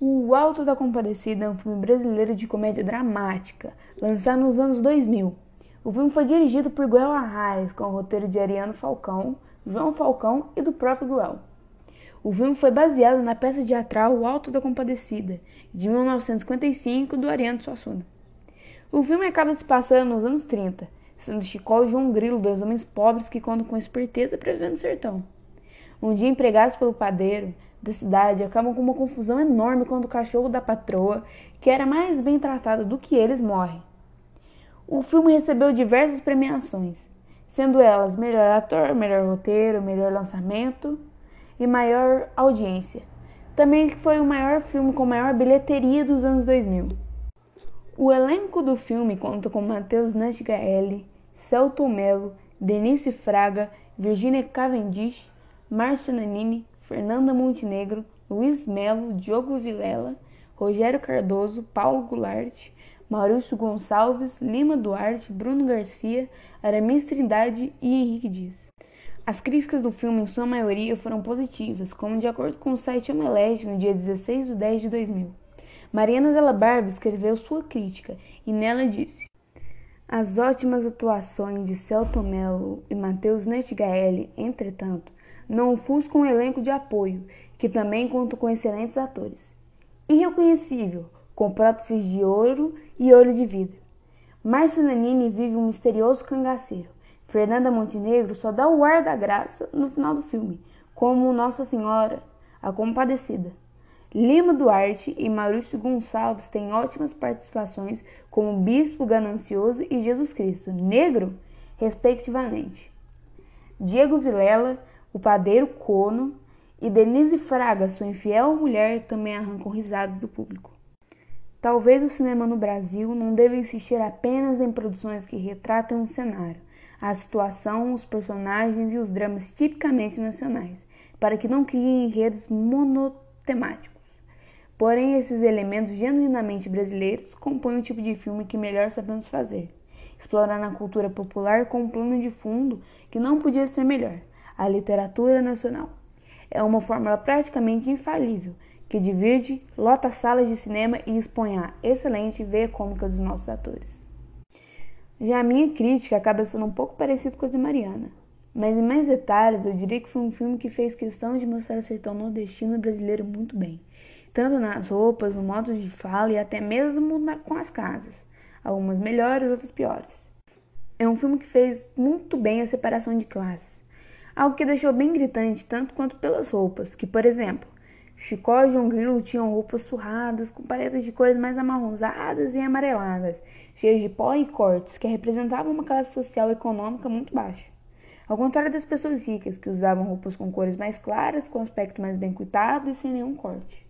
O Alto da Compadecida é um filme brasileiro de comédia dramática, lançado nos anos 2000. O filme foi dirigido por Guel Arraes, com o roteiro de Ariano Falcão, João Falcão e do próprio Guel. O filme foi baseado na peça teatral O Alto da Compadecida, de 1955, do Ariano Suassuna. O filme acaba se passando nos anos 30, sendo Chicó e João Grilo dois homens pobres que contam com esperteza para viver no sertão. Um dia, empregados pelo padeiro, da cidade acabam com uma confusão enorme quando o cachorro da patroa, que era mais bem tratado do que eles, morre. O filme recebeu diversas premiações, sendo elas melhor ator, melhor roteiro, melhor lançamento e maior audiência. Também foi o maior filme com maior bilheteria dos anos 2000. O elenco do filme conta com Matheus Nasgaeli, Celto Melo, Denise Fraga, Virginia Cavendish, Márcio Nanini, Fernanda Montenegro, Luiz Melo, Diogo Vilela, Rogério Cardoso, Paulo Goulart, Maurício Gonçalves, Lima Duarte, Bruno Garcia, Aramis Trindade e Henrique Dias. As críticas do filme, em sua maioria, foram positivas, como de acordo com o site Omelete, no dia 16 de 10 de 2000. Mariana Della Barba escreveu sua crítica e nela disse: As ótimas atuações de Celto Mello e Matheus Netgaeli, entretanto, não ofusca um elenco de apoio, que também conta com excelentes atores. Irreconhecível, com próteses de ouro e olho de vidro. Márcio Nanini vive um misterioso cangaceiro. Fernanda Montenegro só dá o ar da graça no final do filme, como Nossa Senhora, a Compadecida. Lima Duarte e Maurício Gonçalves têm ótimas participações como Bispo Ganancioso e Jesus Cristo, negro, respectivamente. Diego Vilela o padeiro Cono e Denise Fraga, sua infiel mulher, também arrancam risadas do público. Talvez o cinema no Brasil não deva insistir apenas em produções que retratam o cenário, a situação, os personagens e os dramas tipicamente nacionais, para que não criem enredos monotemáticos. Porém, esses elementos genuinamente brasileiros compõem o tipo de filme que melhor sabemos fazer, explorar a cultura popular com um plano de fundo que não podia ser melhor a literatura nacional. É uma fórmula praticamente infalível que divide, lota salas de cinema e expõe a excelente veia cômica dos nossos atores. Já a minha crítica acaba sendo um pouco parecida com a de Mariana, mas em mais detalhes eu diria que foi um filme que fez questão de mostrar o sertão nordestino brasileiro muito bem, tanto nas roupas, no modo de fala e até mesmo na, com as casas, algumas melhores, outras piores. É um filme que fez muito bem a separação de classes algo que deixou bem gritante tanto quanto pelas roupas, que, por exemplo, Chicó e João Grilo tinham roupas surradas, com paletas de cores mais amarronzadas e amareladas, cheias de pó e cortes, que representavam uma classe social econômica muito baixa. Ao contrário das pessoas ricas, que usavam roupas com cores mais claras, com aspecto mais bem cuidado e sem nenhum corte.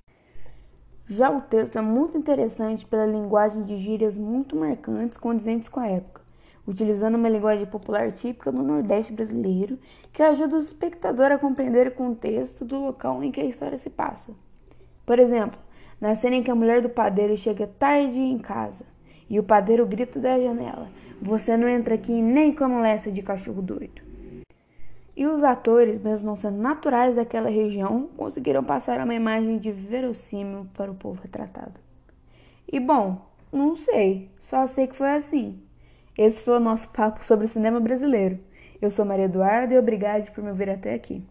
Já o texto é muito interessante pela linguagem de gírias muito marcantes condizentes com a época utilizando uma linguagem popular típica do Nordeste brasileiro, que ajuda o espectador a compreender o contexto do local em que a história se passa. Por exemplo, na cena em que a mulher do padeiro chega tarde em casa e o padeiro grita da janela: Você não entra aqui nem com a molesta de cachorro doido. E os atores, mesmo não sendo naturais daquela região, conseguiram passar uma imagem de verossímil para o povo retratado. E bom, não sei, só sei que foi assim. Esse foi o nosso papo sobre cinema brasileiro. Eu sou Maria Eduarda e obrigado por me ouvir até aqui.